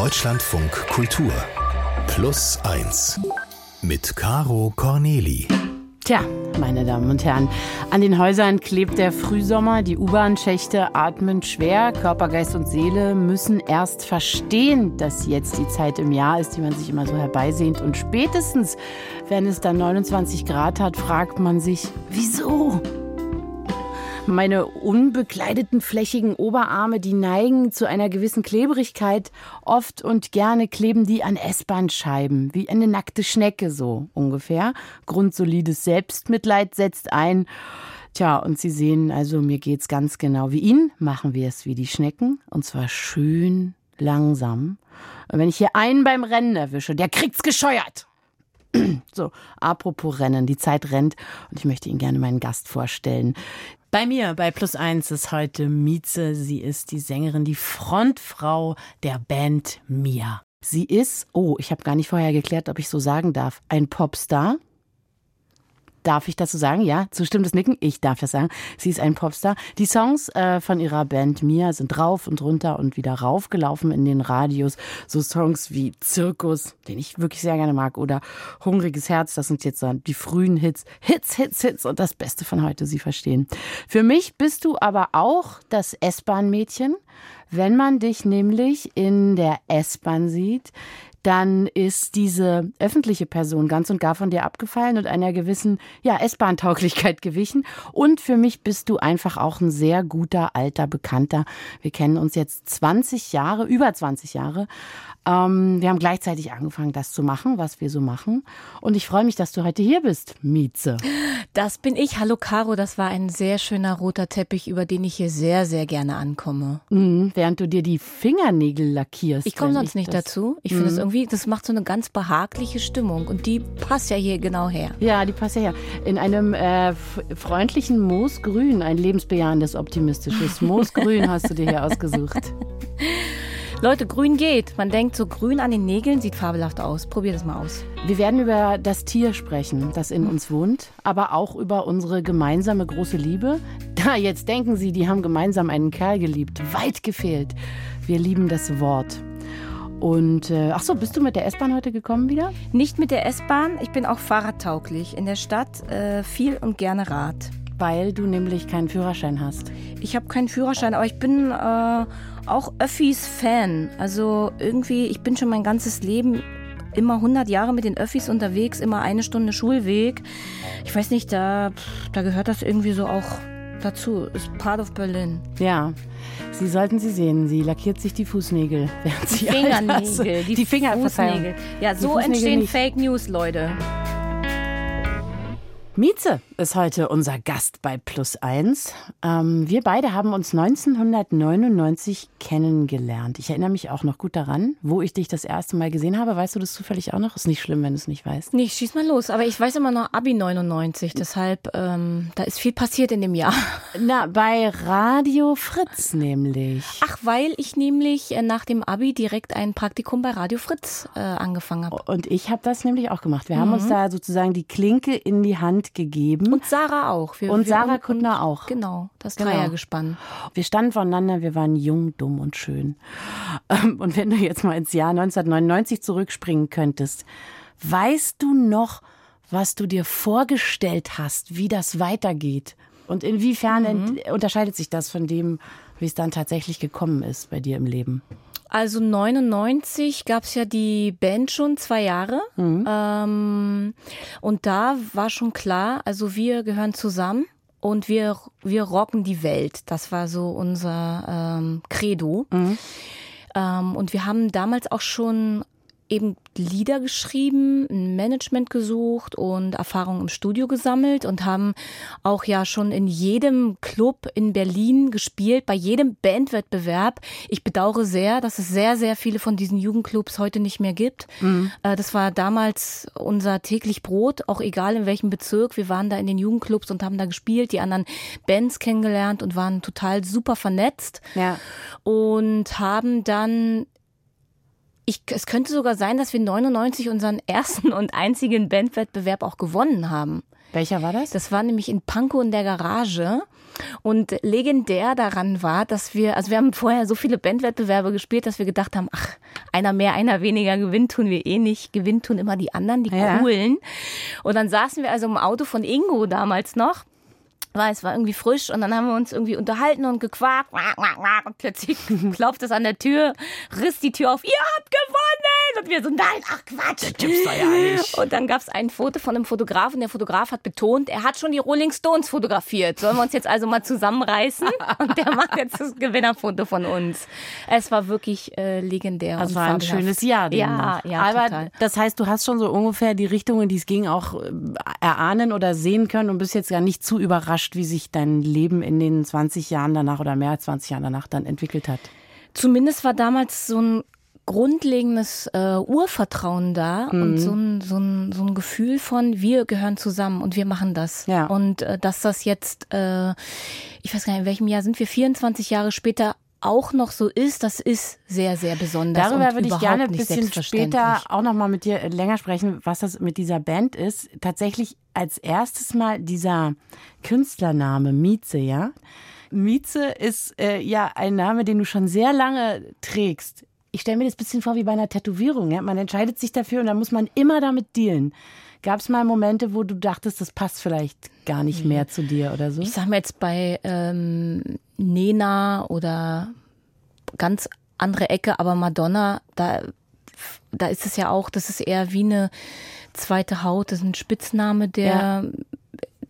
Deutschlandfunk Kultur Plus 1 mit Caro Corneli. Tja, meine Damen und Herren, an den Häusern klebt der Frühsommer, die U-Bahn-Schächte atmen schwer, Körper, Geist und Seele müssen erst verstehen, dass jetzt die Zeit im Jahr ist, die man sich immer so herbeisehnt. Und spätestens, wenn es dann 29 Grad hat, fragt man sich, wieso? Meine unbekleideten flächigen Oberarme, die neigen zu einer gewissen Klebrigkeit. Oft und gerne kleben die an S-Bahn-Scheiben, wie eine nackte Schnecke so ungefähr. Grundsolides Selbstmitleid setzt ein. Tja, und Sie sehen, also mir geht's ganz genau wie Ihnen. Machen wir es wie die Schnecken und zwar schön langsam. Und wenn ich hier einen beim Rennen erwische, der kriegt's gescheuert. So, apropos Rennen, die Zeit rennt und ich möchte Ihnen gerne meinen Gast vorstellen. Bei mir bei Plus Eins ist heute Mieze. Sie ist die Sängerin, die Frontfrau der Band Mia. Sie ist, oh, ich habe gar nicht vorher geklärt, ob ich so sagen darf, ein Popstar. Darf ich so sagen? Ja, zustimmendes Nicken. Ich darf das sagen. Sie ist ein Popstar. Die Songs äh, von ihrer Band Mia sind rauf und runter und wieder raufgelaufen in den Radios. So Songs wie Zirkus, den ich wirklich sehr gerne mag, oder Hungriges Herz. Das sind jetzt die frühen Hits. Hits, Hits, Hits und das Beste von heute. Sie verstehen. Für mich bist du aber auch das S-Bahn-Mädchen. Wenn man dich nämlich in der S-Bahn sieht, dann ist diese öffentliche Person ganz und gar von dir abgefallen und einer gewissen ja, S-Bahn-Tauglichkeit gewichen. Und für mich bist du einfach auch ein sehr guter alter Bekannter. Wir kennen uns jetzt 20 Jahre, über 20 Jahre. Ähm, wir haben gleichzeitig angefangen, das zu machen, was wir so machen. Und ich freue mich, dass du heute hier bist, Mieze. Das bin ich. Hallo Caro, das war ein sehr schöner roter Teppich, über den ich hier sehr, sehr gerne ankomme. Mhm, während du dir die Fingernägel lackierst. Ich komme sonst nicht dazu. Ich mhm. finde es irgendwie, das macht so eine ganz behagliche Stimmung und die passt ja hier genau her. Ja, die passt ja her. In einem äh, freundlichen Moosgrün, ein lebensbejahendes, optimistisches Moosgrün hast du dir hier ausgesucht. Leute, grün geht. Man denkt so grün an den Nägeln, sieht fabelhaft aus. Probier das mal aus. Wir werden über das Tier sprechen, das in uns wohnt, aber auch über unsere gemeinsame große Liebe. Da, jetzt denken Sie, die haben gemeinsam einen Kerl geliebt. Weit gefehlt. Wir lieben das Wort. Und äh, ach so, bist du mit der S-Bahn heute gekommen wieder? Nicht mit der S-Bahn, ich bin auch fahrradtauglich. In der Stadt äh, viel und gerne Rad. Weil du nämlich keinen Führerschein hast. Ich habe keinen Führerschein, aber ich bin äh, auch Öffis-Fan. Also irgendwie, ich bin schon mein ganzes Leben immer 100 Jahre mit den Öffis unterwegs, immer eine Stunde Schulweg. Ich weiß nicht, da, da gehört das irgendwie so auch dazu. Ist part of Berlin. Ja. Sie sollten sie sehen, sie lackiert sich die Fußnägel, während sie die Fingernägel, die, die Finger, Fußnägel. Ja, so entstehen nicht. Fake News, Leute. Mieze ist heute unser Gast bei Plus Eins. Ähm, wir beide haben uns 1999 kennengelernt. Ich erinnere mich auch noch gut daran, wo ich dich das erste Mal gesehen habe. Weißt du das zufällig auch noch? Ist nicht schlimm, wenn du es nicht weißt. Nee, schieß mal los. Aber ich weiß immer noch Abi 99. Deshalb, ähm, da ist viel passiert in dem Jahr. Na, bei Radio Fritz nämlich. Ach, weil ich nämlich äh, nach dem Abi direkt ein Praktikum bei Radio Fritz äh, angefangen habe. Und ich habe das nämlich auch gemacht. Wir mhm. haben uns da sozusagen die Klinke in die Hand gegeben. Und Sarah auch. Wir, und wir Sarah Kuttner auch. Genau, das genau. Dreiergespann. Wir standen voneinander, wir waren jung, dumm und schön. Ähm, und wenn du jetzt mal ins Jahr 1999 zurückspringen könntest, weißt du noch, was du dir vorgestellt hast, wie das weitergeht? Und inwiefern mhm. unterscheidet sich das von dem, wie es dann tatsächlich gekommen ist bei dir im Leben? Also 99 gab es ja die Band schon zwei Jahre. Mhm. Ähm, und da war schon klar, also wir gehören zusammen und wir, wir rocken die Welt. Das war so unser ähm, Credo. Mhm. Ähm, und wir haben damals auch schon eben Lieder geschrieben, ein Management gesucht und Erfahrung im Studio gesammelt und haben auch ja schon in jedem Club in Berlin gespielt, bei jedem Bandwettbewerb. Ich bedauere sehr, dass es sehr, sehr viele von diesen Jugendclubs heute nicht mehr gibt. Mhm. Äh, das war damals unser täglich Brot, auch egal in welchem Bezirk. Wir waren da in den Jugendclubs und haben da gespielt, die anderen Bands kennengelernt und waren total super vernetzt. Ja. Und haben dann ich, es könnte sogar sein, dass wir 99 unseren ersten und einzigen Bandwettbewerb auch gewonnen haben. Welcher war das? Das war nämlich in Pankow in der Garage. Und legendär daran war, dass wir, also wir haben vorher so viele Bandwettbewerbe gespielt, dass wir gedacht haben, ach, einer mehr, einer weniger gewinnt tun wir eh nicht. Gewinnt tun immer die anderen, die Ja. coolen. Und dann saßen wir also im Auto von Ingo damals noch. War, es war irgendwie frisch und dann haben wir uns irgendwie unterhalten und gequakt. Und plötzlich klopft es an der Tür, riss die Tür auf, ihr habt gewonnen! Und wir so, nein, ach Quatsch. gibt's doch ja nicht. Und dann gab es ein Foto von einem Fotografen. Der Fotograf hat betont, er hat schon die Rolling Stones fotografiert. Sollen wir uns jetzt also mal zusammenreißen? Und der macht jetzt das Gewinnerfoto von uns. Es war wirklich äh, legendär. Das war ein fabelhaft. schönes Jahr. Ja, ja, Aber total. das heißt, du hast schon so ungefähr die Richtung, in die es ging, auch äh, erahnen oder sehen können und bist jetzt gar nicht zu überrascht, wie sich dein Leben in den 20 Jahren danach oder mehr als 20 Jahren danach dann entwickelt hat. Zumindest war damals so ein grundlegendes äh, Urvertrauen da Mhm. und so ein, so, ein, so ein Gefühl von, wir gehören zusammen und wir machen das. Ja. Und äh, dass das jetzt, äh, ich weiß gar nicht, in welchem Jahr sind wir, 24 Jahre später auch noch so ist, das ist sehr, sehr besonders. Darüber würde ich gerne ein bisschen später auch noch mal mit dir äh, länger sprechen, was das mit dieser Band ist. Tatsächlich als erstes Mal dieser Künstlername Mieze, ja. Mieze ist äh, ja ein Name, den du schon sehr lange trägst. Ich stelle mir das ein bisschen vor wie bei einer Tätowierung. Ja? Man entscheidet sich dafür und dann muss man immer damit dealen. Gab es mal Momente, wo du dachtest, das passt vielleicht gar nicht mehr zu dir oder so? Ich sag mal jetzt bei ähm, Nena oder ganz andere Ecke, aber Madonna, da, da ist es ja auch, das ist eher wie eine zweite Haut, das ist ein Spitzname, der,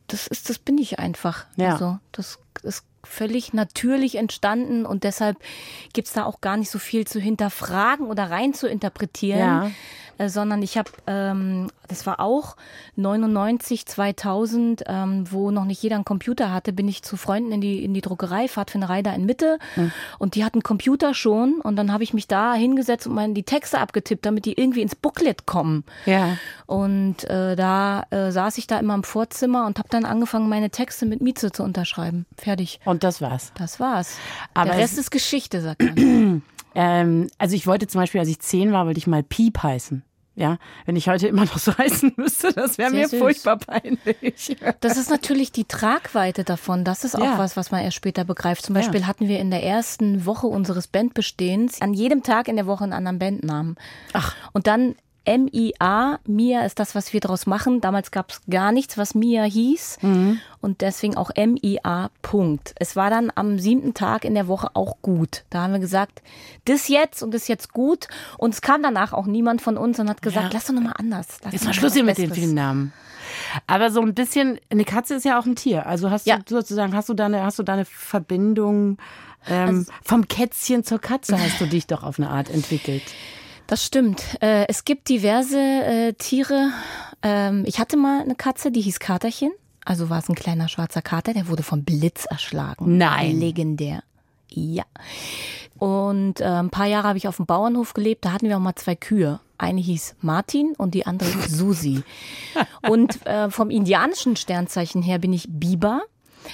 das ist, das bin ich einfach. Ja. Also, das ist völlig natürlich entstanden und deshalb gibt's da auch gar nicht so viel zu hinterfragen oder rein zu interpretieren. Ja. Äh, sondern ich habe, ähm, das war auch 99, 2000, ähm, wo noch nicht jeder einen Computer hatte, bin ich zu Freunden in die in die Druckerei, Pfadfinderei da in Mitte und die hatten Computer schon und dann habe ich mich da hingesetzt und mal die Texte abgetippt, damit die irgendwie ins Booklet kommen. Ja. Und äh, da äh, saß ich da immer im Vorzimmer und habe dann angefangen, meine Texte mit Mieze zu unterschreiben. Fertig. Und das war's. Das war's. Aber Der es- Rest ist Geschichte, sagt man. Ähm, also ich wollte zum Beispiel, als ich zehn war, wollte ich mal Piep heißen. Ja, wenn ich heute immer noch so heißen müsste, das wäre mir süß. furchtbar peinlich. Das ist natürlich die Tragweite davon. Das ist auch Ja. was, was man erst später begreift. Zum Beispiel hatten wir in der ersten Woche unseres Bandbestehens an jedem Tag in der Woche einen anderen Bandnamen. Ach. Und dann MIA, Mia ist das, was wir daraus machen. Damals gab es gar nichts, was Mia hieß. Mhm. Und deswegen auch MIA, Punkt. Es war dann am siebten Tag in der Woche auch gut. Da haben wir gesagt, das jetzt und das jetzt gut. Und es kam danach auch niemand von uns und hat gesagt, Ja. lass doch nochmal anders. Lass Jetzt mal Schluss hier mit den vielen Namen. Aber so ein bisschen, eine Katze ist ja auch ein Tier. Also hast Ja. du sozusagen, hast du deine, hast du deine Verbindung ähm, Also vom Kätzchen zur Katze hast du dich doch auf eine Art entwickelt. Das stimmt. Äh, es gibt diverse äh, Tiere. Ähm, ich hatte mal eine Katze, die hieß Katerchen. Also war es ein kleiner schwarzer Kater, der wurde vom Blitz erschlagen. Nein. Legendär. Ja. Und äh, ein paar Jahre habe ich auf dem Bauernhof gelebt. Da hatten wir auch mal zwei Kühe. Eine hieß Martin und die andere Susi. Und äh, vom indianischen Sternzeichen her bin ich Biber.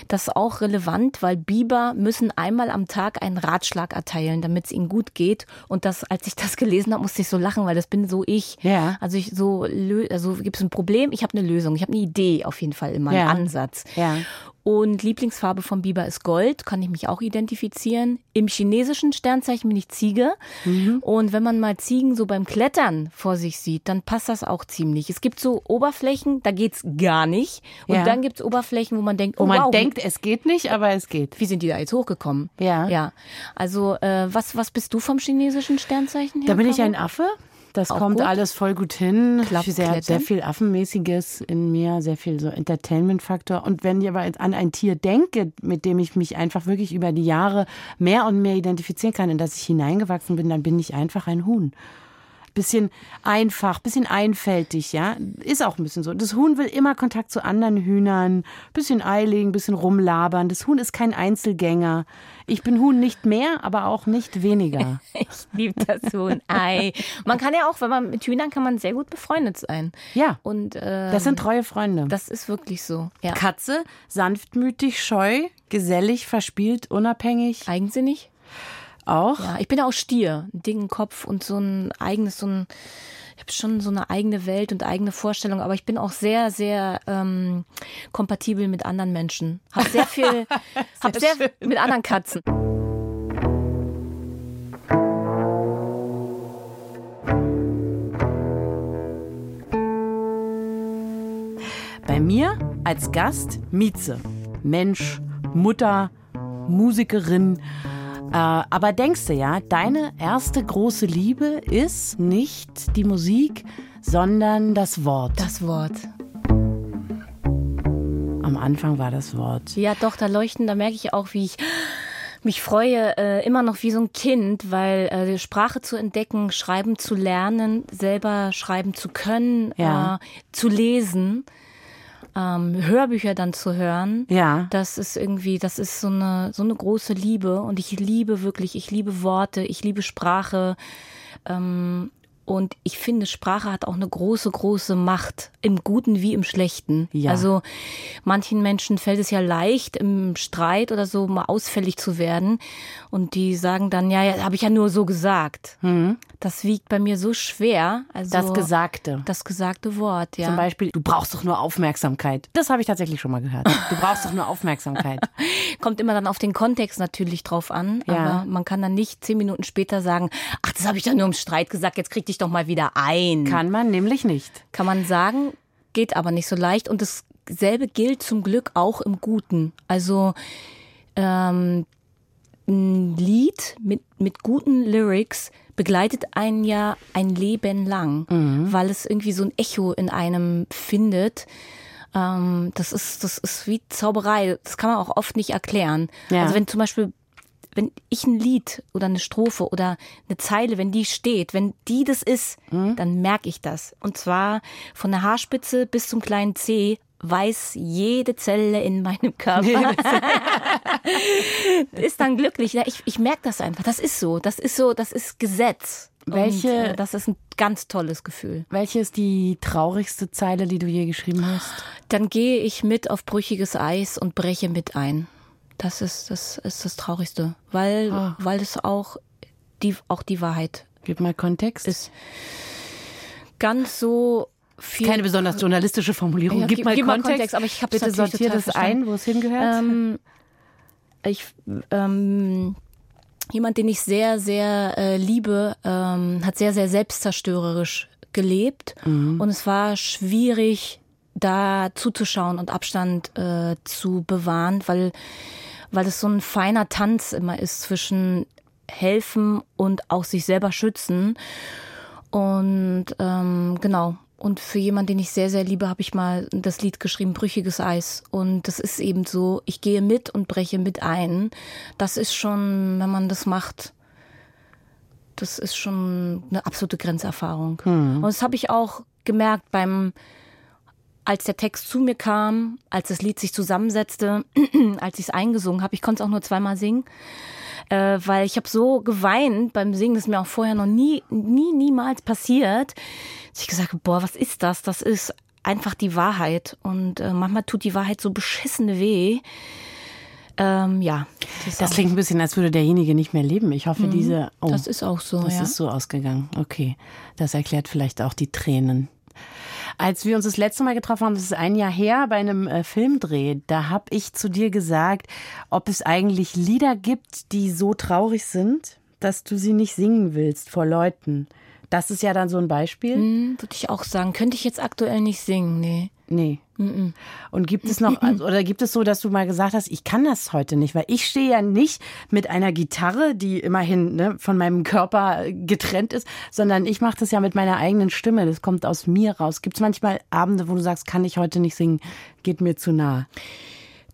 Das ist auch relevant, weil Biber müssen einmal am Tag einen Ratschlag erteilen, damit es ihnen gut geht. Und das, als ich das gelesen habe, musste ich so lachen, weil das bin so ich. Ja. Also ich so, lö- also gibt es ein Problem, ich habe eine Lösung, ich habe eine Idee auf jeden Fall immer, Ja. einen Ansatz. Ja. Und Lieblingsfarbe von Biber ist Gold, kann ich mich auch identifizieren. Im chinesischen Sternzeichen bin ich Ziege. Mhm. Und wenn man mal Ziegen so beim Klettern vor sich sieht, dann passt das auch ziemlich. Es gibt so Oberflächen, da geht's gar nicht. Und Ja. dann gibt's Oberflächen, wo man denkt, Wo oh, man wow, denkt, es geht nicht, aber es geht. wie sind die da jetzt hochgekommen? Ja. Ja. Also, äh, was, was bist du vom chinesischen Sternzeichen her? Da bin ich ein Affe. Das kommt gut. alles voll gut hin. Klappt sehr, sehr viel Affenmäßiges in mir, sehr viel so Entertainment-Faktor. Und wenn ich aber jetzt an ein Tier denke, mit dem ich mich einfach wirklich über die Jahre mehr und mehr identifizieren kann, in das ich hineingewachsen bin, dann bin ich einfach ein Huhn. Bisschen einfach, bisschen einfältig, ja. Ist auch ein bisschen so. Das Huhn will immer Kontakt zu anderen Hühnern, bisschen Ei legen, bisschen rumlabern. Das Huhn ist kein Einzelgänger. Ich bin Huhn nicht mehr, aber auch nicht weniger. Ich liebe das ein Ei. Man kann ja auch, wenn man mit Hühnern kann man sehr gut befreundet sein. Ja. Und äh, Das sind treue Freunde. das ist wirklich so. Ja. Katze, sanftmütig, scheu, gesellig, verspielt, unabhängig. Eigensinnig? Auch? Ja, ich bin ja auch Stier, einen dicken Kopf und so ein eigenes, so ein, ich habe schon so eine eigene Welt und eigene Vorstellung, aber ich bin auch sehr, sehr ähm, kompatibel mit anderen Menschen. Hab sehr viel, sehr hab sehr schön. mit anderen Katzen. Bei mir als Gast Mieze. Mensch, Mutter, Musikerin. Äh, aber denkst du ja, deine erste große Liebe ist nicht die Musik, sondern das Wort. Das Wort. Am Anfang war das Wort. Ja, doch, da leuchten, da merke ich auch, wie ich mich freue, äh, immer noch wie so ein Kind, weil äh, Sprache zu entdecken, schreiben zu lernen, selber schreiben zu können, ja. äh, zu lesen ähm, Hörbücher dann zu hören, ja. das ist irgendwie, das ist so eine, so eine große Liebe. Und ich liebe wirklich, ich liebe Worte, ich liebe Sprache. Ähm, und ich finde, Sprache hat auch eine große, große Macht, im Guten wie im Schlechten. Ja. Also manchen Menschen fällt es ja leicht, im Streit oder so mal ausfällig zu werden. Und die sagen dann, ja, ja habe ich ja nur so gesagt. Mhm. Das wiegt bei mir so schwer. Also das Gesagte. Das gesagte Wort, ja. Zum Beispiel, du brauchst doch nur Aufmerksamkeit. Das habe ich tatsächlich schon mal gehört. Du brauchst doch nur Aufmerksamkeit. Kommt immer dann auf den Kontext natürlich drauf an. Ja. Aber man kann dann nicht zehn Minuten später sagen, ach, das habe ich ja nur im Streit gesagt, jetzt krieg dich doch mal wieder ein. Kann man nämlich nicht. Kann man sagen, geht aber nicht so leicht. Und dasselbe gilt zum Glück auch im Guten. Also ähm, ein Lied mit, mit guten Lyrics begleitet einen ja ein Leben lang, mhm. weil es irgendwie so ein Echo in einem findet. Ähm, das ist, das ist wie Zauberei. Das kann man auch oft nicht erklären. Ja. Also wenn zum Beispiel wenn ich ein Lied oder eine Strophe oder eine Zeile, wenn die steht, wenn die das ist, mhm. dann merke ich das. Und zwar von der Haarspitze bis zum kleinen C weiß jede Zelle in meinem Körper. ist dann glücklich. Ja, ich, ich merke das einfach. Das ist so. Das ist so, das ist Gesetz. Welche, Und, äh, das ist ein ganz tolles Gefühl. Welche ist die traurigste Zeile, die du je geschrieben hast? Dann gehe ich mit auf brüchiges Eis und breche mit ein. Das ist das, ist das Traurigste, weil, oh. weil es auch die, auch die Wahrheit Gib mal Kontext. Ist ganz so viel, Keine besonders journalistische Formulierung. Ja, gib, gib, mal, gib Kontext. Kontext. Aber ich habe bitte sortiert das ein, wo es hingehört. Ähm, ich ähm, jemand, den ich sehr, sehr äh, liebe, ähm, hat sehr, sehr selbstzerstörerisch gelebt mhm. und es war schwierig, da zuzuschauen und Abstand äh, zu bewahren, weil weil es so ein feiner Tanz immer ist zwischen helfen und auch sich selber schützen. Und ähm, genau, und für jemanden, den ich sehr, sehr liebe, habe ich mal das Lied geschrieben, Brüchiges Eis. Und das ist eben so, ich gehe mit und breche mit ein. Das ist schon, wenn man das macht, das ist schon eine absolute Grenzerfahrung. Mhm. Und das habe ich auch gemerkt beim, als der Text zu mir kam, als das Lied sich zusammensetzte, als ich es eingesungen habe. Ich konnte es auch nur zweimal singen äh, weil ich habe so geweint beim Singen, das ist mir auch vorher noch nie, nie, niemals passiert. Dass ich gesagt habe, boah, was ist das? Das ist einfach die Wahrheit. Und äh, manchmal tut die Wahrheit so beschissene weh. Ähm, ja. Das, das klingt ein bisschen, als würde derjenige nicht mehr leben. Ich hoffe, mhm, diese. Oh, das ist auch so. Das ja. ist so ausgegangen. Okay. Das erklärt vielleicht auch die Tränen. Als wir uns das letzte Mal getroffen haben, das ist ein Jahr her, bei einem äh, Filmdreh, da habe ich zu dir gesagt, ob es eigentlich Lieder gibt, die so traurig sind, dass du sie nicht singen willst vor Leuten. Das ist ja dann so ein Beispiel. Mhm, Würde ich auch sagen. Könnte ich jetzt aktuell nicht singen, nee. Nee. Mm Und gibt es noch, also, oder gibt es so, dass du mal gesagt hast, ich kann das heute nicht, weil ich stehe ja nicht mit einer Gitarre, die immerhin ne, von meinem Körper getrennt ist, sondern ich mache das ja mit meiner eigenen Stimme. Das kommt aus mir raus. Gibt es manchmal Abende, wo du sagst, kann ich heute nicht singen, geht mir zu nah?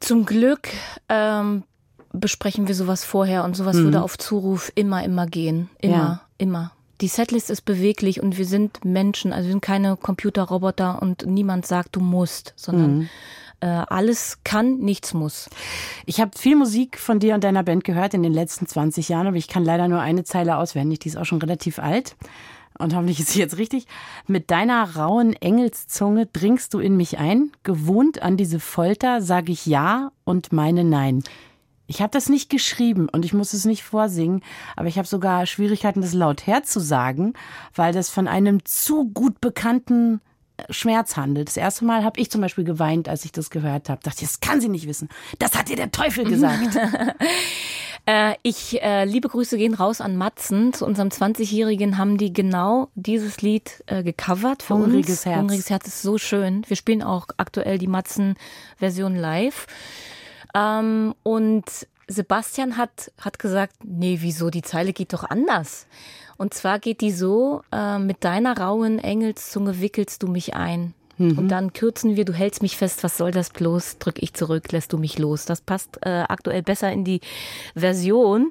Zum Glück ähm, besprechen wir sowas vorher und sowas mhm. würde auf Zuruf immer, immer gehen. Immer, ja. immer die Setlist ist beweglich und wir sind Menschen, also wir sind keine Computerroboter und niemand sagt, du musst, sondern mhm. äh, alles kann, nichts muss. Ich habe viel Musik von dir und deiner Band gehört in den letzten 20 Jahren, aber ich kann leider nur eine Zeile auswendig, die ist auch schon relativ alt. Und hoffentlich ist sie jetzt richtig. Mit deiner rauen Engelszunge dringst du in mich ein. Gewohnt an diese Folter sage ich ja und meine nein. Ich habe das nicht geschrieben und ich muss es nicht vorsingen, aber ich habe sogar Schwierigkeiten, das laut herzusagen, weil das von einem zu gut bekannten äh, Schmerz handelt. Das erste Mal habe ich zum Beispiel geweint, als ich das gehört habe. Dachte, das kann sie nicht wissen. Das hat ihr der Teufel gesagt. äh, ich äh, liebe Grüße gehen raus an Matzen. Zu unserem 20-Jährigen haben die genau dieses Lied äh, gecovert für Hungriges uns. Herz. Hungriges Herz ist so schön. Wir spielen auch aktuell die Matzen-Version live. Ähm, und Sebastian hat, hat gesagt, nee, wieso, die Zeile geht doch anders. Und zwar geht die so, äh, mit deiner rauen Engelszunge wickelst du mich ein. Mhm. Und dann kürzen wir, du hältst mich fest, was soll das bloß? Drück ich zurück, lässt du mich los. Das passt äh, aktuell besser in die Version.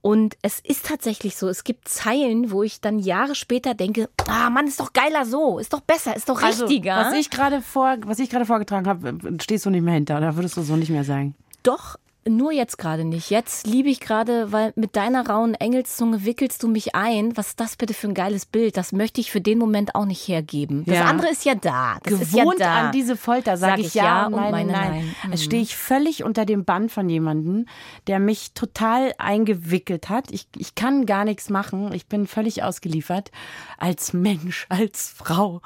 Und es ist tatsächlich so, es gibt Zeilen, wo ich dann Jahre später denke, ah Mann, ist doch geiler so, ist doch besser, ist doch Also, richtiger. was ich gerade vor, was ich gerade vorgetragen habe, stehst du nicht mehr hinter, oder würdest du so nicht mehr sagen? Doch, nur jetzt gerade nicht. Jetzt liebe ich gerade, weil mit deiner rauen Engelszunge wickelst du mich ein. Was ist das bitte für ein geiles Bild? Das möchte ich für den Moment auch nicht hergeben. Das Ja. andere ist ja da. Das ist Gewohnt ja da. an diese Folter, sage Sag ich, ich ja, ja und nein, meine nein. nein. Mhm. Es stehe ich völlig unter dem Bann von jemandem, der mich total eingewickelt hat. Ich, ich kann gar nichts machen. Ich bin völlig ausgeliefert als Mensch, als Frau.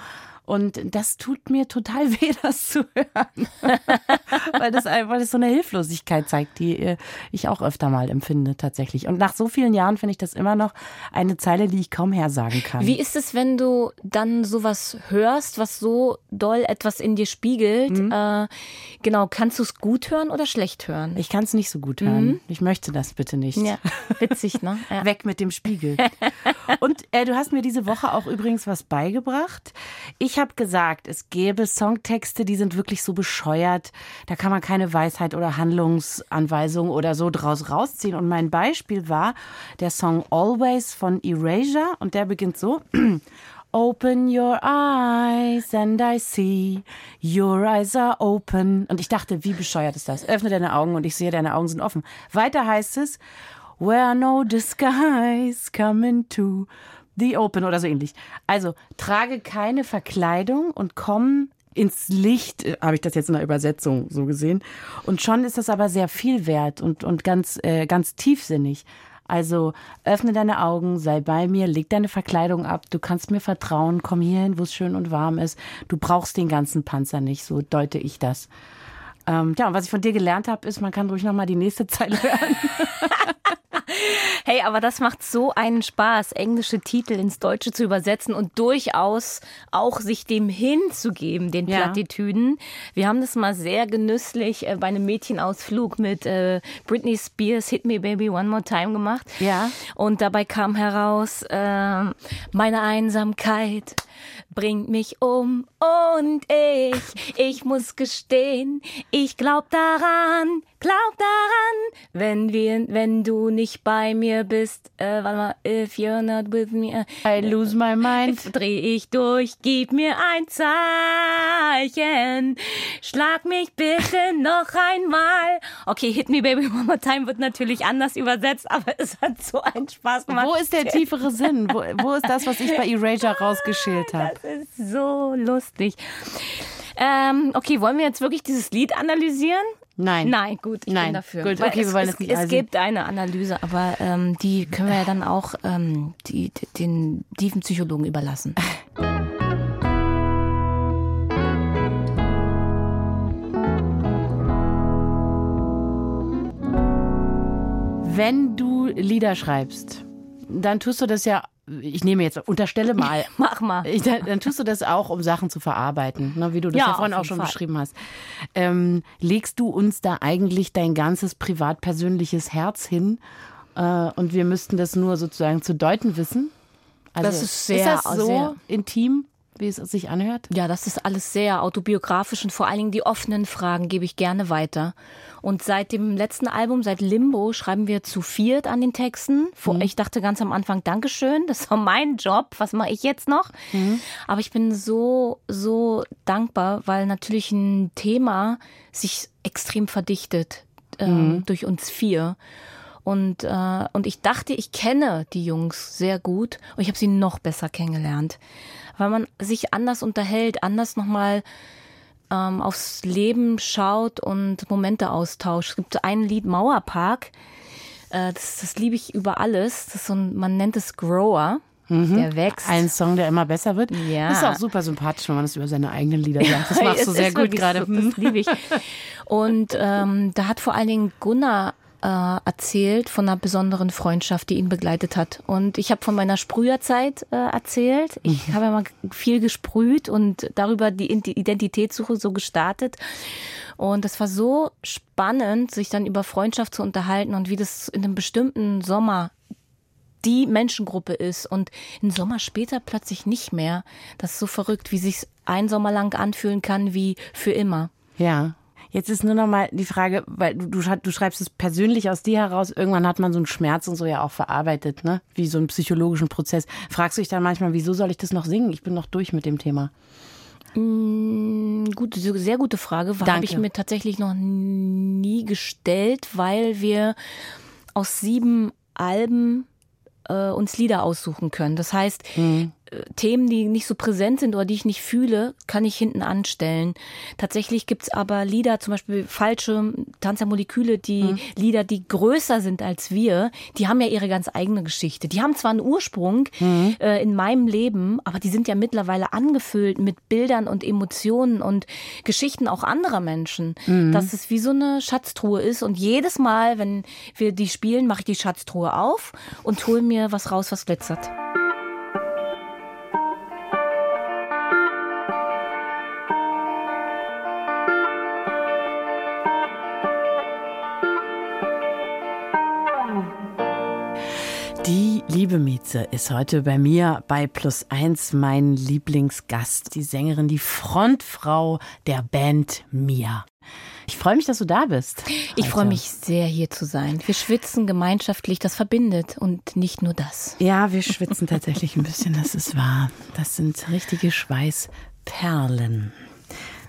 Und das tut mir total weh, das zu hören. weil, das weil das so eine Hilflosigkeit zeigt, die äh, ich auch öfter mal empfinde tatsächlich. Und nach so vielen Jahren finde ich das immer noch eine Zeile, die ich kaum hersagen kann. Wie ist es, wenn du dann sowas hörst, was so doll etwas in dir spiegelt? Mhm. Äh, genau, kannst du es gut hören oder schlecht hören? Ich kann es nicht so gut hören. Ich möchte das bitte nicht. ja, witzig, ne? Ja. Weg mit dem Spiegel. Und äh, du hast mir diese Woche auch übrigens was beigebracht. Ich habe gesagt, es gäbe Songtexte, die sind wirklich so bescheuert. Da kann man keine Weisheit oder Handlungsanweisung oder so draus rausziehen. Und mein Beispiel war der Song Always von Erasure. Und der beginnt so. Open your eyes and I see your eyes are open. Und ich dachte, wie bescheuert ist das? Öffne deine Augen und ich sehe, deine Augen sind offen. Weiter heißt es, where no disguise come into the open oder so ähnlich. Also trage keine Verkleidung und komm ins Licht, äh, habe ich das jetzt in der Übersetzung so gesehen. Und schon ist das aber sehr viel wert und, und ganz, äh, ganz tiefsinnig. Also öffne deine Augen, sei bei mir, leg deine Verkleidung ab, du kannst mir vertrauen, komm hierhin, wo es schön und warm ist. Du brauchst den ganzen Panzer nicht, so deute ich das. Ähm, ja, und was ich von dir gelernt habe, ist, man kann ruhig nochmal die nächste Zeile hören. Hey, aber das macht so einen Spaß, englische Titel ins Deutsche zu übersetzen und durchaus auch sich dem hinzugeben, den Ja. Plattitüden. Wir haben das mal sehr genüsslich äh, bei einem Mädchenausflug mit äh, Britney Spears Hit Me Baby One More Time gemacht. Ja. Und dabei kam heraus, ähm, meine Einsamkeit bringt mich um und ich, ich muss gestehen, ich glaub daran, glaub daran, wenn wir, wenn du nicht bei mir bist, äh, warte mal, if you're not with me, äh, I lose my mind. dreh ich durch, gib mir ein Zeichen, schlag mich bitte noch einmal. Okay, Hit Me Baby One More Time wird natürlich anders übersetzt, aber es hat so einen Spaß gemacht. Wo ist der tiefere Sinn? Wo, wo ist das, was ich bei Erasure rausgeschält habe? Das ist so lustig. Ähm, okay, wollen wir jetzt wirklich dieses Lied analysieren? Nein. Nein, gut, ich Nein, bin dafür. gut, okay, es, wir wollen es, nicht es also- gibt eine Analyse, aber ähm, die können wir ja dann auch ähm, die, den tiefen Psychologen überlassen. Wenn du Lieder schreibst, dann tust du das ja, ich nehme jetzt, unterstelle mal, Mach mal. Ich, dann, dann tust du das auch, um Sachen zu verarbeiten, ne, wie du das Ja, ja, vorhin auch schon Fall. beschrieben hast. Ähm, legst du uns da eigentlich dein ganzes privat-persönliches Herz hin äh, und wir müssten das nur sozusagen zu deuten wissen? Also, Das ist sehr, ist das so sehr- intim, wie es sich anhört? Ja, das ist alles sehr autobiografisch und vor allen Dingen die offenen Fragen gebe ich gerne weiter. Und seit dem letzten Album, seit Limbo, schreiben wir zu viert an den Texten. Vor- Ich dachte ganz am Anfang, Dankeschön, das war mein Job, was mache ich jetzt noch? Aber ich bin so, so dankbar, weil natürlich ein Thema sich extrem verdichtet ähm, durch uns vier. Und, äh, und ich dachte, ich kenne die Jungs sehr gut und ich habe sie noch besser kennengelernt, weil man sich anders unterhält, anders nochmal ähm, aufs Leben schaut und Momente austauscht. Es gibt ein Lied Mauerpark, äh, das, das liebe ich über alles. Das ist so ein, man nennt es Grower. Mhm. Der wächst. Ein Song, der immer besser wird. Ja. Das ist auch super sympathisch, wenn man das über seine eigenen Lieder sagt. Das machst du sehr gut gerade. So, das liebe ich. Und ähm, da hat vor allen Dingen Gunnar äh, erzählt von einer besonderen Freundschaft, die ihn begleitet hat. Und ich habe von meiner Sprüherzeit äh, erzählt. Ich mhm. habe ja mal viel gesprüht und darüber die Identitätssuche so gestartet. Und es war so spannend, sich dann über Freundschaft zu unterhalten und wie das in einem bestimmten Sommer die Menschengruppe ist und im Sommer später plötzlich nicht mehr. Das ist so verrückt, wie sich ein Sommer lang anfühlen kann wie für immer. Ja. Jetzt ist nur noch mal die Frage, weil du, du, schreibst es persönlich aus dir heraus. Irgendwann hat man so einen Schmerz und so ja auch verarbeitet, ne? Wie so einen psychologischen Prozess. Fragst du dich dann manchmal, wieso soll ich das noch singen? Ich bin noch durch mit dem Thema. Mm, gute, sehr gute Frage. Habe ich mir tatsächlich noch nie gestellt, weil wir aus sieben Alben äh, uns Lieder aussuchen können. Das heißt, mhm. Themen, die nicht so präsent sind oder die ich nicht fühle, kann ich hinten anstellen. Tatsächlich gibt's aber Lieder, zum Beispiel falsche Tanz der Moleküle, die mhm. Lieder, die größer sind als wir, die haben ja ihre ganz eigene Geschichte. Die haben zwar einen Ursprung mhm. äh, in meinem Leben, aber die sind ja mittlerweile angefüllt mit Bildern und Emotionen und Geschichten auch anderer Menschen. Mhm. Dass es wie so eine Schatztruhe ist. Und jedes Mal, wenn wir die spielen, mache ich die Schatztruhe auf und hole mir was raus, was glitzert. Liebe Mieze ist heute bei mir bei Plus Eins mein Lieblingsgast, die Sängerin, die Frontfrau der Band Mia. Ich freue mich, dass du da bist. Ich freue mich sehr, hier zu sein. Wir schwitzen gemeinschaftlich, das verbindet und nicht nur das. Ja, wir schwitzen tatsächlich ein bisschen, das ist wahr. Das sind richtige Schweißperlen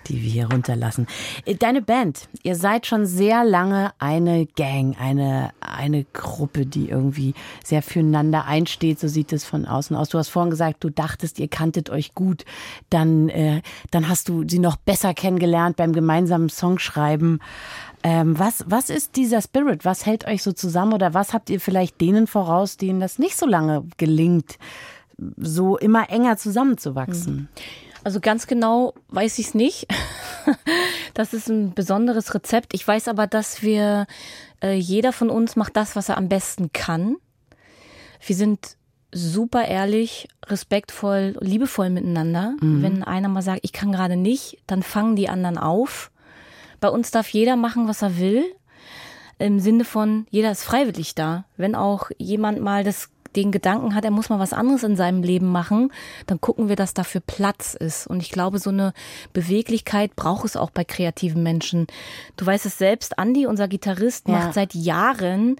die wir hier runterlassen. Äh, deine Band, ihr seid schon sehr lange eine Gang, eine, eine Gruppe, die irgendwie sehr füreinander einsteht, so sieht es von außen aus. Du hast vorhin gesagt, du dachtest, ihr kanntet euch gut. Dann, äh, dann hast du sie noch besser kennengelernt beim gemeinsamen Songschreiben. Ähm, was, was ist dieser Spirit? Was hält euch so zusammen oder was habt ihr vielleicht denen voraus, denen das nicht so lange gelingt, so immer enger zusammenzuwachsen? Mhm. Also ganz genau weiß ich es nicht. das ist ein besonderes Rezept. Ich weiß aber, dass wir, äh, jeder von uns macht das, was er am besten kann. Wir sind super ehrlich, respektvoll, liebevoll miteinander. Mhm. Wenn einer mal sagt, ich kann gerade nicht, dann fangen die anderen auf. Bei uns darf jeder machen, was er will. Im Sinne von, jeder ist freiwillig da. Wenn auch jemand mal das den Gedanken hat, er muss mal was anderes in seinem Leben machen, dann gucken wir, dass dafür Platz ist. Und ich glaube, so eine Beweglichkeit braucht es auch bei kreativen Menschen. Du weißt es selbst, Andy, unser Gitarrist, ja. macht seit Jahren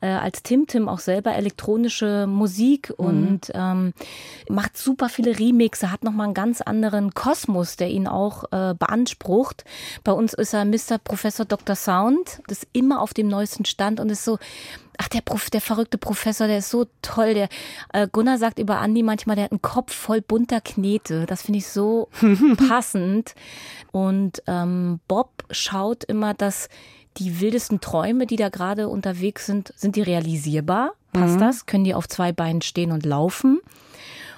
äh, als Tim Tim auch selber elektronische Musik mhm. und ähm, macht super viele Remixe, hat nochmal einen ganz anderen Kosmos, der ihn auch äh, beansprucht. Bei uns ist er Mr. Professor Dr. Sound, das ist immer auf dem neuesten Stand und ist so, ach, der, Prof, der verrückte Professor, der ist so toll. Der äh, Gunnar sagt über Andi manchmal, der hat einen Kopf voll bunter Knete. Das finde ich so passend. Und ähm, Bob schaut immer, dass die wildesten Träume, die da gerade unterwegs sind, sind die realisierbar? Passt mhm. das? Können die auf zwei Beinen stehen und laufen?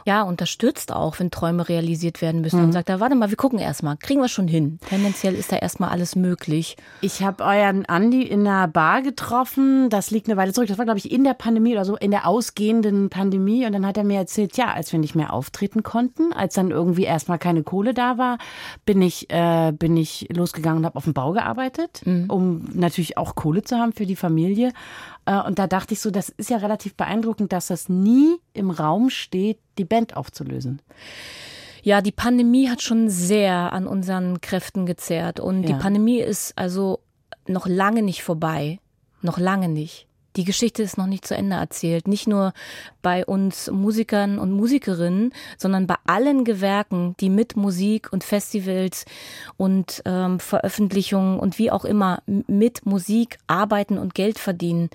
Ja, unterstützt auch, wenn Träume realisiert werden müssen mhm. und sagt, da warte mal, wir gucken erstmal, kriegen wir schon hin. Tendenziell ist da erstmal alles möglich. Ich habe euren Andi in einer Bar getroffen, das liegt eine Weile zurück, das war glaube ich in der Pandemie oder so, in der ausgehenden Pandemie und dann hat er mir erzählt, ja, als wir nicht mehr auftreten konnten, als dann irgendwie erstmal keine Kohle da war, bin ich, äh, bin ich losgegangen und habe auf dem Bau gearbeitet, mhm. um natürlich auch Kohle zu haben für die Familie und da dachte ich so, das ist ja relativ beeindruckend, dass das nie im Raum steht, die Band aufzulösen. Ja, die Pandemie hat schon sehr an unseren Kräften gezerrt. Und ja. die Pandemie ist also noch lange nicht vorbei. Noch lange nicht. Die Geschichte ist noch nicht zu Ende erzählt. Nicht nur bei uns Musikern und Musikerinnen, sondern bei allen Gewerken, die mit Musik und Festivals und ähm, Veröffentlichungen und wie auch immer mit Musik arbeiten und Geld verdienen.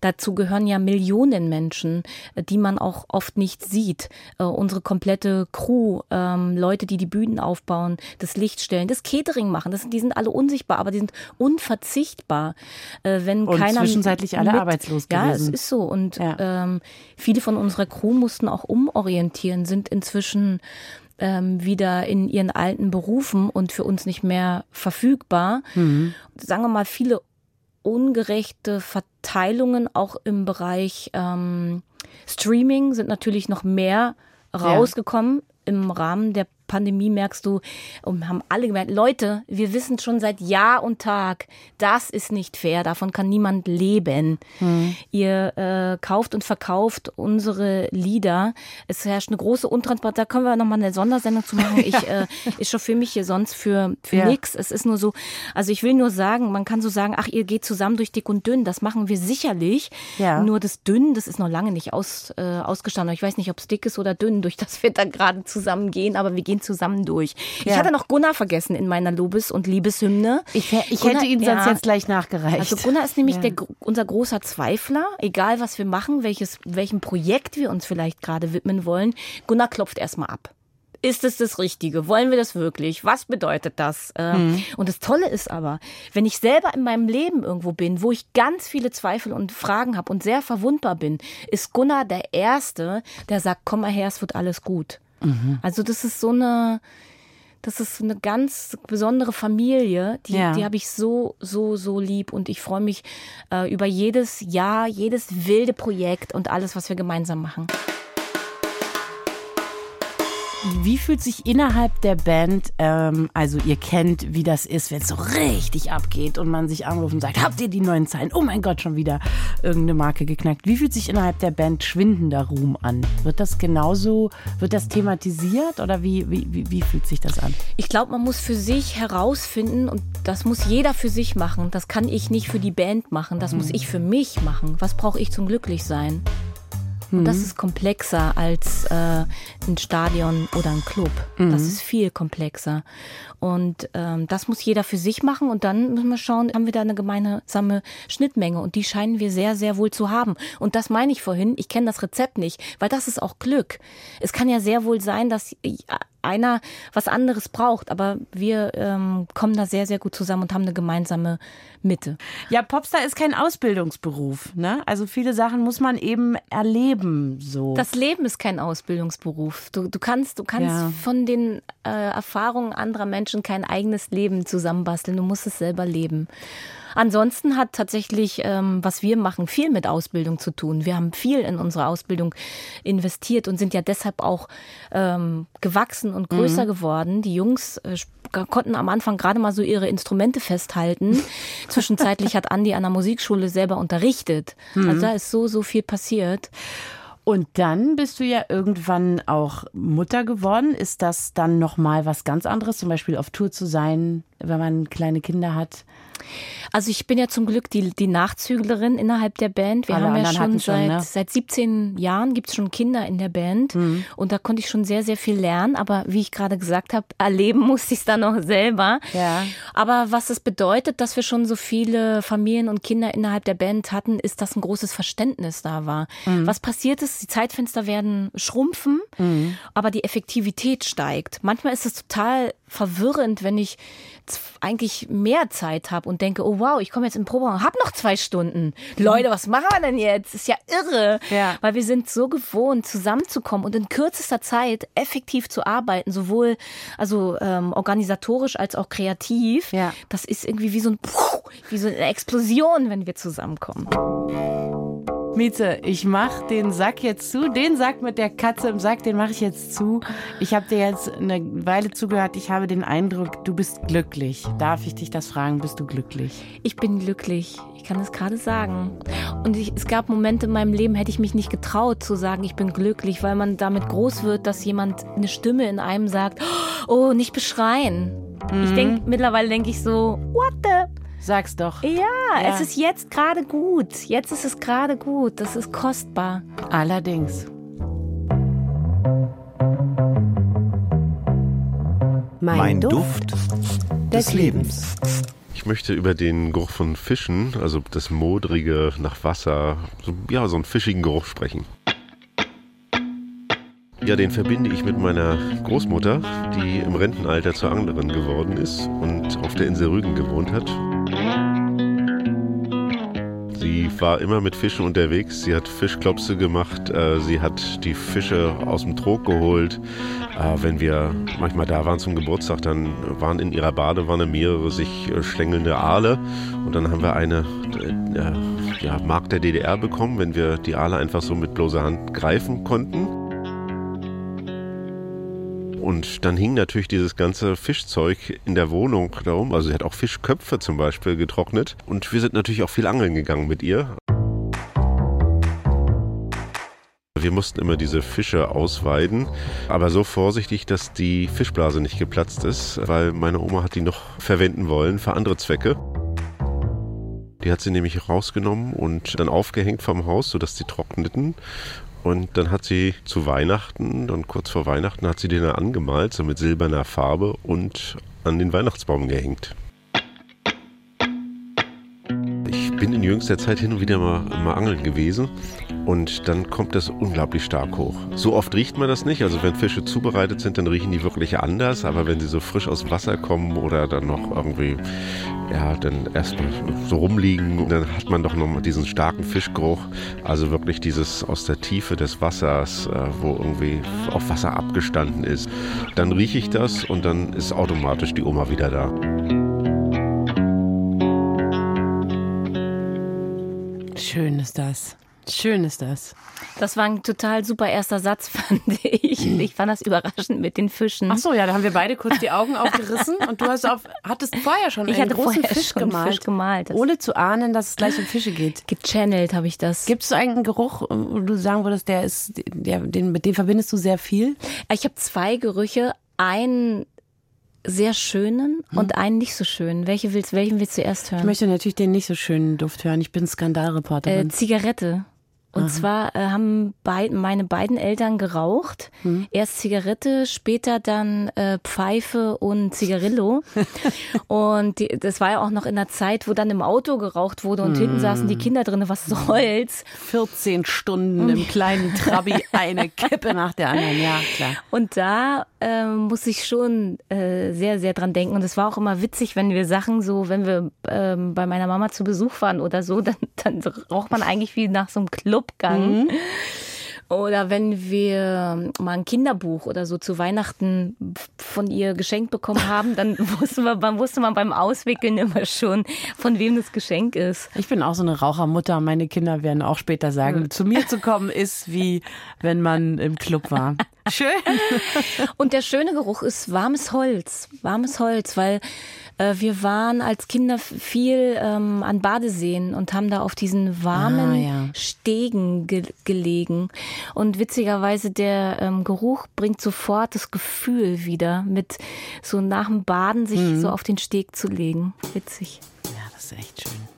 Dazu gehören ja Millionen Menschen, die man auch oft nicht sieht. Äh, unsere komplette Crew, ähm, Leute, die die Bühnen aufbauen, das Licht stellen, das Catering machen, das, die sind alle unsichtbar, aber die sind unverzichtbar. Äh, wenn und keiner zwischenzeitlich alle mit, arbeitslos gewesen. Ja, es ist so. Und ja. ähm, viele von unserer Crew mussten auch umorientieren, sind inzwischen ähm, wieder in ihren alten Berufen und für uns nicht mehr verfügbar. Mhm. Sagen wir mal, viele ungerechte Verteilungen auch im Bereich ähm, Streaming sind natürlich noch mehr rausgekommen ja. im Rahmen der Pandemie merkst du, und haben alle gemerkt, Leute, wir wissen schon seit Jahr und Tag, das ist nicht fair, davon kann niemand leben. Hm. Ihr äh, kauft und verkauft unsere Lieder. Es herrscht eine große Untransparenz. Da können wir nochmal eine Sondersendung zu machen. Ich, äh, ich chauffiere mich hier sonst für, für ja. nichts. Es ist nur so, also ich will nur sagen, man kann so sagen, ach, ihr geht zusammen durch dick und dünn. Das machen wir sicherlich. Ja. Nur das dünn, das ist noch lange nicht aus, äh, ausgestanden. Ich weiß nicht, ob es dick ist oder dünn, durch das wir da gerade zusammengehen, aber wir gehen zusammen durch. Ja. Ich hatte noch Gunnar vergessen in meiner Lobes- und Liebeshymne. Ich, ich Gunnar, hätte ihn sonst ja, jetzt gleich nachgereicht. Also Gunnar ist nämlich ja. der, unser großer Zweifler, egal was wir machen, welches, welchem Projekt wir uns vielleicht gerade widmen wollen. Gunnar klopft erstmal ab ist es das Richtige? Wollen wir das wirklich? Was bedeutet das? Mhm. Und das Tolle ist aber, wenn ich selber in meinem Leben irgendwo bin, wo ich ganz viele Zweifel und Fragen habe und sehr verwundbar bin, ist Gunnar der Erste, der sagt, komm mal her, es wird alles gut. Mhm. Also das ist so eine, das ist eine ganz besondere Familie, die, ja. die habe ich so, so, so lieb und ich freue mich äh, über jedes Jahr, jedes wilde Projekt und alles, was wir gemeinsam machen. Wie fühlt sich innerhalb der Band, ähm, also ihr kennt, wie das ist, wenn es so richtig abgeht und man sich anruft und sagt, habt ihr die neuen Zahlen? Oh mein Gott, schon wieder irgendeine Marke geknackt. Wie fühlt sich innerhalb der Band schwindender Ruhm an? Wird das genauso, wird das thematisiert oder wie, wie, wie, wie fühlt sich das an? Ich glaube, man muss für sich herausfinden und das muss jeder für sich machen. Das kann ich nicht für die Band machen, das mhm. muss ich für mich machen. Was brauche ich zum Glücklichsein? Und das mhm. ist komplexer als äh, ein Stadion oder ein Club. Mhm. Das ist viel komplexer. Und ähm, das muss jeder für sich machen. Und dann müssen wir schauen, haben wir da eine gemeinsame Schnittmenge. Und die scheinen wir sehr, sehr wohl zu haben. Und das meine ich vorhin. Ich kenne das Rezept nicht, weil das ist auch Glück. Es kann ja sehr wohl sein, dass einer was anderes braucht. Aber wir ähm, kommen da sehr, sehr gut zusammen und haben eine gemeinsame Mitte. Ja, Popstar ist kein Ausbildungsberuf. Ne? Also viele Sachen muss man eben erleben. So. Das Leben ist kein Ausbildungsberuf. Du, du kannst, du kannst ja. von den äh, Erfahrungen anderer Menschen kein eigenes Leben zusammenbasteln. Du musst es selber leben. Ansonsten hat tatsächlich, ähm, was wir machen, viel mit Ausbildung zu tun. Wir haben viel in unsere Ausbildung investiert und sind ja deshalb auch ähm, gewachsen und größer mhm. geworden. Die Jungs äh, konnten am Anfang gerade mal so ihre Instrumente festhalten. Zwischenzeitlich hat Andi an der Musikschule selber unterrichtet. Mhm. Also da ist so, so viel passiert. Und dann bist du ja irgendwann auch Mutter geworden. Ist das dann nochmal was ganz anderes, zum Beispiel auf Tour zu sein, wenn man kleine Kinder hat? Also ich bin ja zum Glück die, die Nachzüglerin innerhalb der Band. Wir Alle haben ja schon, seit, ne? seit 17 Jahren gibt es schon Kinder in der Band mhm. und da konnte ich schon sehr, sehr viel lernen. Aber wie ich gerade gesagt habe, erleben musste ich es dann noch selber. Ja. Aber was es bedeutet, dass wir schon so viele Familien und Kinder innerhalb der Band hatten, ist, dass ein großes Verständnis da war. Mhm. Was passiert ist, die Zeitfenster werden schrumpfen, mhm. aber die Effektivität steigt. Manchmal ist es total verwirrend, wenn ich eigentlich mehr Zeit habe und denke, oh wow, ich komme jetzt im Proberaum, habe noch zwei Stunden. Leute, was machen wir denn jetzt? Ist ja irre. Ja. Weil wir sind so gewohnt, zusammenzukommen und in kürzester Zeit effektiv zu arbeiten, sowohl also ähm, organisatorisch als auch kreativ. Ja. Das ist irgendwie wie so, ein, wie so eine Explosion, wenn wir zusammenkommen. Mieze, ich mach den Sack jetzt zu. Den Sack mit der Katze im Sack, den mache ich jetzt zu. Ich habe dir jetzt eine Weile zugehört. Ich habe den Eindruck, du bist glücklich. Darf ich dich das fragen? Bist du glücklich? Ich bin glücklich. Ich kann es gerade sagen. Und ich, es gab Momente in meinem Leben, hätte ich mich nicht getraut zu sagen, ich bin glücklich, weil man damit groß wird, dass jemand eine Stimme in einem sagt, oh, nicht beschreien. Mhm. Ich denke, mittlerweile denke ich so, what the? Sag's doch. Ja, ja. es ist jetzt gerade gut. Jetzt ist es gerade gut. Das ist kostbar. Allerdings. Mein, mein Duft, Duft des Lebens. Ich möchte über den Geruch von Fischen, also das Modrige nach Wasser, so, ja, so einen fischigen Geruch sprechen. Ja, den verbinde ich mit meiner Großmutter, die im Rentenalter zur Anglerin geworden ist und auf der Insel Rügen gewohnt hat. War immer mit Fischen unterwegs. Sie hat Fischklopse gemacht. Äh, sie hat die Fische aus dem Trog geholt. Äh, wenn wir manchmal da waren zum Geburtstag, dann waren in ihrer Badewanne mehrere sich äh, schlängelnde Aale. Und dann haben wir eine ja, Mark der DDR bekommen, wenn wir die Aale einfach so mit bloßer Hand greifen konnten. Und dann hing natürlich dieses ganze Fischzeug in der Wohnung darum. Also sie hat auch Fischköpfe zum Beispiel getrocknet. Und wir sind natürlich auch viel angeln gegangen mit ihr. Wir mussten immer diese Fische ausweiden, aber so vorsichtig, dass die Fischblase nicht geplatzt ist, weil meine Oma hat die noch verwenden wollen für andere Zwecke. Die hat sie nämlich rausgenommen und dann aufgehängt vom Haus, sodass die trockneten. Und dann hat sie zu Weihnachten, dann kurz vor Weihnachten, hat sie den angemalt, so mit silberner Farbe und an den Weihnachtsbaum gehängt. Ich bin in jüngster Zeit hin und wieder mal, mal angeln gewesen und dann kommt das unglaublich stark hoch. So oft riecht man das nicht. Also wenn Fische zubereitet sind, dann riechen die wirklich anders. Aber wenn sie so frisch aus Wasser kommen oder dann noch irgendwie, ja, dann erstmal so rumliegen, dann hat man doch nochmal diesen starken Fischgeruch. Also wirklich dieses aus der Tiefe des Wassers, äh, wo irgendwie auf Wasser abgestanden ist. Dann rieche ich das und dann ist automatisch die Oma wieder da. Schön ist das. Schön ist das. Das war ein total super erster Satz, fand ich. Ich fand das überraschend mit den Fischen. Ach so, ja, da haben wir beide kurz die Augen aufgerissen und du hast auf, hattest vorher schon ich einen großen Fisch gemalt, Fisch gemalt. ohne zu ahnen, dass es gleich um Fische geht. Gechannelt habe ich das. Gibt es einen Geruch, wo du sagen würdest, der ist, der, den, mit dem verbindest du sehr viel? Ich habe zwei Gerüche. Einen sehr schönen hm. und einen nicht so schönen. Welche willst, welchen willst du erst hören? Ich möchte natürlich den nicht so schönen Duft hören. Ich bin Skandalreporterin. Äh, Zigarette. Und Aha. zwar äh, haben beid, meine beiden Eltern geraucht. Mhm. Erst Zigarette, später dann äh, Pfeife und Zigarillo. und die, das war ja auch noch in der Zeit, wo dann im Auto geraucht wurde und mhm. hinten saßen die Kinder drin. Was soll's? 14 Stunden im kleinen Trabi, eine Kippe nach der anderen. Ja, klar. Und da äh, muss ich schon äh, sehr, sehr dran denken. Und es war auch immer witzig, wenn wir Sachen so, wenn wir ähm, bei meiner Mama zu Besuch waren oder so, dann, dann raucht man eigentlich wie nach so einem Club Clubgang. Mhm. Oder wenn wir mal ein Kinderbuch oder so zu Weihnachten von ihr geschenkt bekommen haben, dann wusste man, man wusste man beim Auswickeln immer schon, von wem das Geschenk ist. Ich bin auch so eine Rauchermutter. Meine Kinder werden auch später sagen, zu mir zu kommen ist wie wenn man im Club war. Schön. Und der schöne Geruch ist warmes Holz. Warmes Holz, weil äh, wir waren als Kinder viel ähm, an Badeseen und haben da auf diesen warmen ah, ja. Stegen ge gelegen. Und witzigerweise der ähm, Geruch bringt sofort das Gefühl wieder, mit so nach dem Baden sich mhm. so auf den Steg zu legen. Witzig. Ja, das ist echt schön.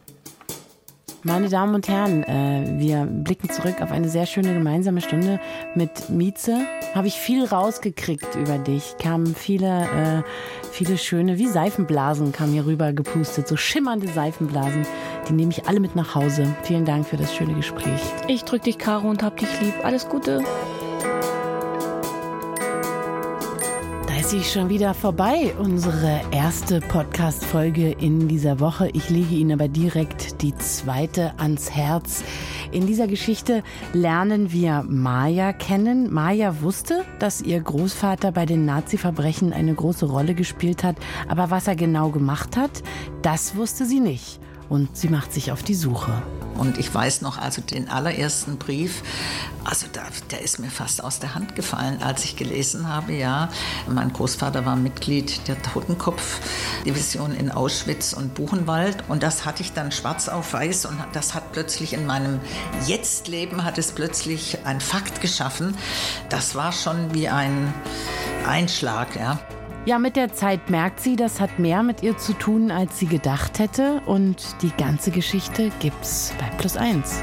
Meine Damen und Herren, äh, wir blicken zurück auf eine sehr schöne gemeinsame Stunde mit Mieze. Habe ich viel rausgekriegt über dich. Kamen viele, äh, viele schöne, wie Seifenblasen kamen hier rüber gepustet. So schimmernde Seifenblasen. Die nehme ich alle mit nach Hause. Vielen Dank für das schöne Gespräch. Ich drück dich, Caro, und hab dich lieb. Alles Gute. Ist schon wieder vorbei, unsere erste Podcast-Folge in dieser Woche. Ich lege Ihnen aber direkt die zweite ans Herz. In dieser Geschichte lernen wir Maya kennen. Maya wusste, dass ihr Großvater bei den Nazi-Verbrechen eine große Rolle gespielt hat, aber was er genau gemacht hat, das wusste sie nicht und sie macht sich auf die Suche. Und ich weiß noch, also den allerersten Brief, also da, der ist mir fast aus der Hand gefallen, als ich gelesen habe, ja, mein Großvater war Mitglied der Totenkopf-Division in Auschwitz und Buchenwald und das hatte ich dann schwarz auf weiß und das hat plötzlich in meinem Jetzt-Leben hat es plötzlich ein Fakt geschaffen. Das war schon wie ein Einschlag, ja. Ja, mit der Zeit merkt sie, das hat mehr mit ihr zu tun, als sie gedacht hätte. Und die ganze Geschichte gibt's bei Plus 1.